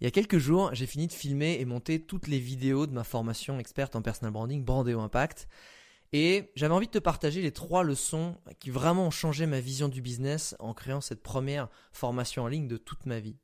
Il y a quelques jours, j'ai fini de filmer et monter toutes les vidéos de ma formation experte en personal branding Brandéo Impact. Et j'avais envie de te partager les trois leçons qui vraiment ont changé ma vision du business en créant cette première formation en ligne de toute ma vie.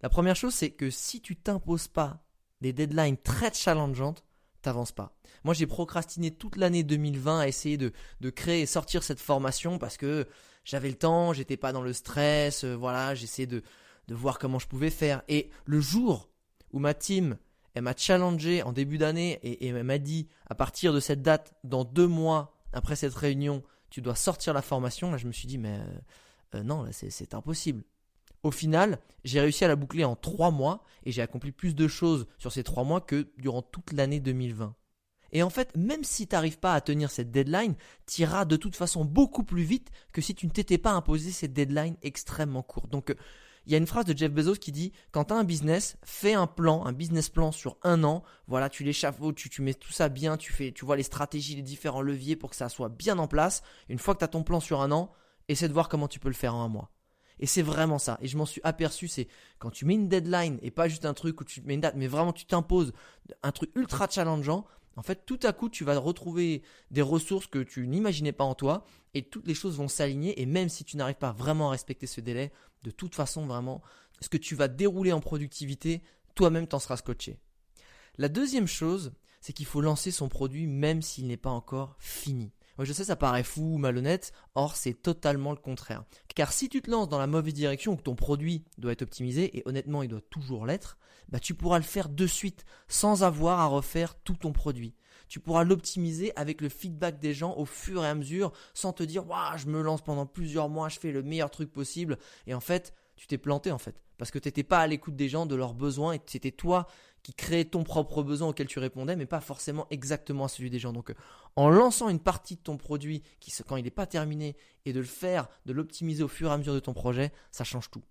La première chose, c'est que si tu t'imposes pas des deadlines très challengeantes, t'avances pas. Moi, j'ai procrastiné toute l'année 2020 à essayer de, créer et sortir cette formation parce que j'avais le temps, j'étais pas dans le stress, euh, voilà, j'essayais de, de voir comment je pouvais faire. Et le jour où ma team, elle m'a challengé en début d'année et, elle m'a dit, à partir de cette date, dans deux mois après cette réunion, tu dois sortir la formation, là je me suis dit, mais euh, euh, non, là c'est impossible. Au final, j'ai réussi à la boucler en trois mois et j'ai accompli plus de choses sur ces trois mois que durant toute l'année 2020. Et en fait, même si tu n'arrives pas à tenir cette deadline, tu iras de toute façon beaucoup plus vite que si tu ne t'étais pas imposé cette deadline extrêmement courte. Donc, il y a une phrase de Jeff Bezos qui dit quand tu as un business, fais un plan, un business plan sur un an. Voilà, tu l'échafaudes, tu, tu mets tout ça bien, tu fais, tu vois les stratégies, les différents leviers pour que ça soit bien en place. Une fois que tu as ton plan sur un an, essaie de voir comment tu peux le faire en un mois. Et c'est vraiment ça. Et je m'en suis aperçu, c'est quand tu mets une deadline et pas juste un truc où tu mets une date, mais vraiment tu t'imposes un truc ultra challengeant. En fait, tout à coup, tu vas retrouver des ressources que tu n'imaginais pas en toi et toutes les choses vont s'aligner. Et même si tu n'arrives pas vraiment à respecter ce délai, de toute façon, vraiment, ce que tu vas dérouler en productivité, toi-même t'en seras scotché. La deuxième chose, c'est qu'il faut lancer son produit même s'il n'est pas encore fini. Je sais, ça paraît fou ou malhonnête, or c'est totalement le contraire. Car si tu te lances dans la mauvaise direction ou que ton produit doit être optimisé, et honnêtement il doit toujours l'être, bah tu pourras le faire de suite sans avoir à refaire tout ton produit. Tu pourras l'optimiser avec le feedback des gens au fur et à mesure sans te dire waouh, je me lance pendant plusieurs mois, je fais le meilleur truc possible et en fait, tu t'es planté en fait parce que tu n'étais pas à l'écoute des gens, de leurs besoins et c'était toi qui créais ton propre besoin auquel tu répondais mais pas forcément exactement à celui des gens. Donc en lançant une partie de ton produit qui quand il n'est pas terminé et de le faire, de l'optimiser au fur et à mesure de ton projet, ça change tout.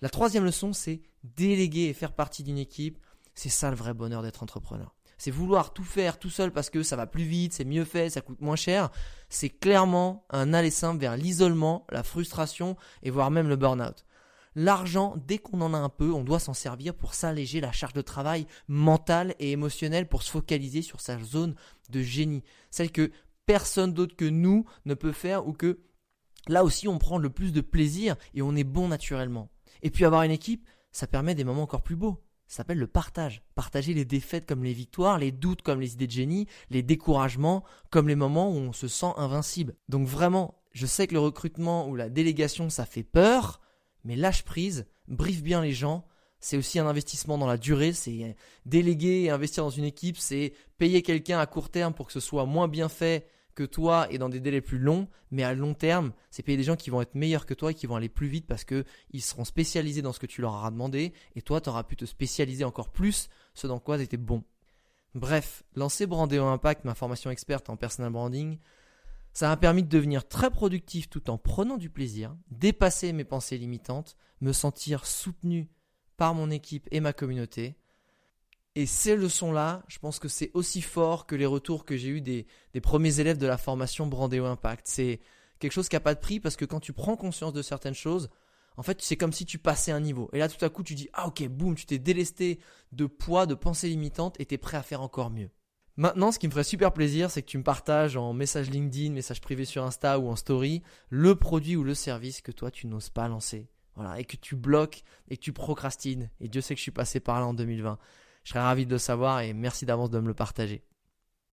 La troisième leçon, c'est déléguer et faire partie d'une équipe. C'est ça le vrai bonheur d'être entrepreneur c'est vouloir tout faire tout seul parce que ça va plus vite, c'est mieux fait, ça coûte moins cher, c'est clairement un aller simple vers l'isolement, la frustration et voire même le burn-out. L'argent, dès qu'on en a un peu, on doit s'en servir pour s'alléger la charge de travail mentale et émotionnelle pour se focaliser sur sa zone de génie, celle que personne d'autre que nous ne peut faire ou que là aussi on prend le plus de plaisir et on est bon naturellement. Et puis avoir une équipe, ça permet des moments encore plus beaux ça s'appelle le partage. Partager les défaites comme les victoires, les doutes comme les idées de génie, les découragements comme les moments où on se sent invincible. Donc vraiment, je sais que le recrutement ou la délégation, ça fait peur, mais lâche prise, briefe bien les gens. C'est aussi un investissement dans la durée, c'est déléguer et investir dans une équipe, c'est payer quelqu'un à court terme pour que ce soit moins bien fait que toi et dans des délais plus longs, mais à long terme, c'est payer des gens qui vont être meilleurs que toi et qui vont aller plus vite parce qu'ils seront spécialisés dans ce que tu leur auras demandé et toi, tu auras pu te spécialiser encore plus ce dans quoi tu étais bon. Bref, lancer Brandéo Impact, ma formation experte en personal branding, ça m'a permis de devenir très productif tout en prenant du plaisir, dépasser mes pensées limitantes, me sentir soutenu par mon équipe et ma communauté, et ces leçons-là, je pense que c'est aussi fort que les retours que j'ai eus des, premiers élèves de la formation Brandéo Impact. C'est quelque chose qui n'a pas de prix parce que quand tu prends conscience de certaines choses, en fait, c'est comme si tu passais un niveau. Et là, tout à coup, tu dis Ah, ok, boum, tu t'es délesté de poids, de pensées limitantes et tu es prêt à faire encore mieux. Maintenant, ce qui me ferait super plaisir, c'est que tu me partages en message LinkedIn, message privé sur Insta ou en story, le produit ou le service que toi, tu n'oses pas lancer. Voilà, et que tu bloques et que tu procrastines. Et Dieu sait que je suis passé par là en 2020. Je serais ravi de le savoir et merci d'avance de me le partager.